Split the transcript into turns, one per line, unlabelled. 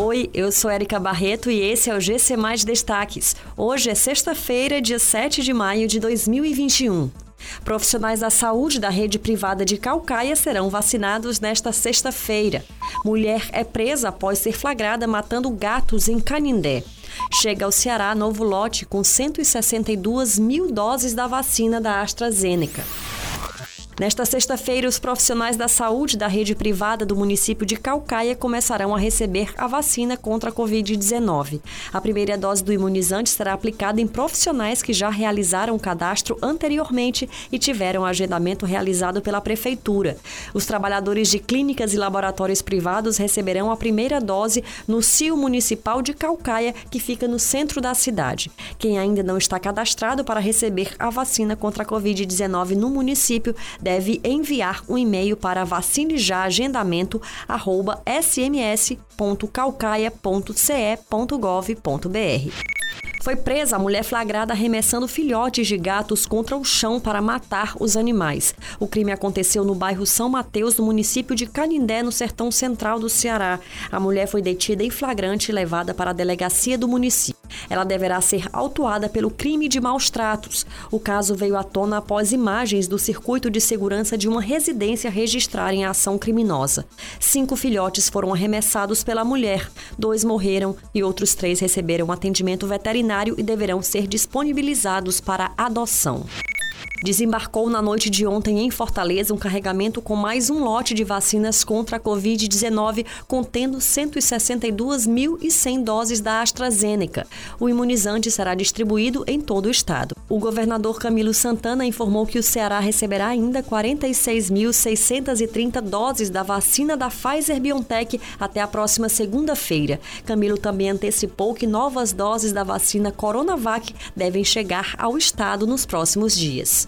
Oi, eu sou Erika Barreto e esse é o GC Mais Destaques. Hoje é sexta-feira, dia 7 de maio de 2021. Profissionais da saúde da rede privada de Calcaia serão vacinados nesta sexta-feira. Mulher é presa após ser flagrada matando gatos em Canindé. Chega ao Ceará novo lote com 162 mil doses da vacina da AstraZeneca. Nesta sexta-feira, os profissionais da saúde da rede privada do município de Calcaia começarão a receber a vacina contra a Covid-19. A primeira dose do imunizante será aplicada em profissionais que já realizaram o cadastro anteriormente e tiveram agendamento realizado pela Prefeitura. Os trabalhadores de clínicas e laboratórios privados receberão a primeira dose no CIO Municipal de Calcaia, que fica no centro da cidade. Quem ainda não está cadastrado para receber a vacina contra a Covid-19 no município deve enviar um e-mail para vacinejagendamento@sms.calcaia.ce.gov.br. Foi presa a mulher flagrada arremessando filhotes de gatos contra o chão para matar os animais. O crime aconteceu no bairro São Mateus, no município de Canindé, no sertão central do Ceará. A mulher foi detida em flagrante e levada para a delegacia do município. Ela deverá ser autuada pelo crime de maus tratos. O caso veio à tona após imagens do circuito de segurança de uma residência registrarem a ação criminosa. Cinco filhotes foram arremessados pela mulher, dois morreram e outros três receberam atendimento veterinário e deverão ser disponibilizados para adoção. Desembarcou na noite de ontem em Fortaleza um carregamento com mais um lote de vacinas contra a Covid-19, contendo 162.100 doses da AstraZeneca. O imunizante será distribuído em todo o estado. O governador Camilo Santana informou que o Ceará receberá ainda 46.630 doses da vacina da Pfizer BioNTech até a próxima segunda-feira. Camilo também antecipou que novas doses da vacina Coronavac devem chegar ao estado nos próximos dias.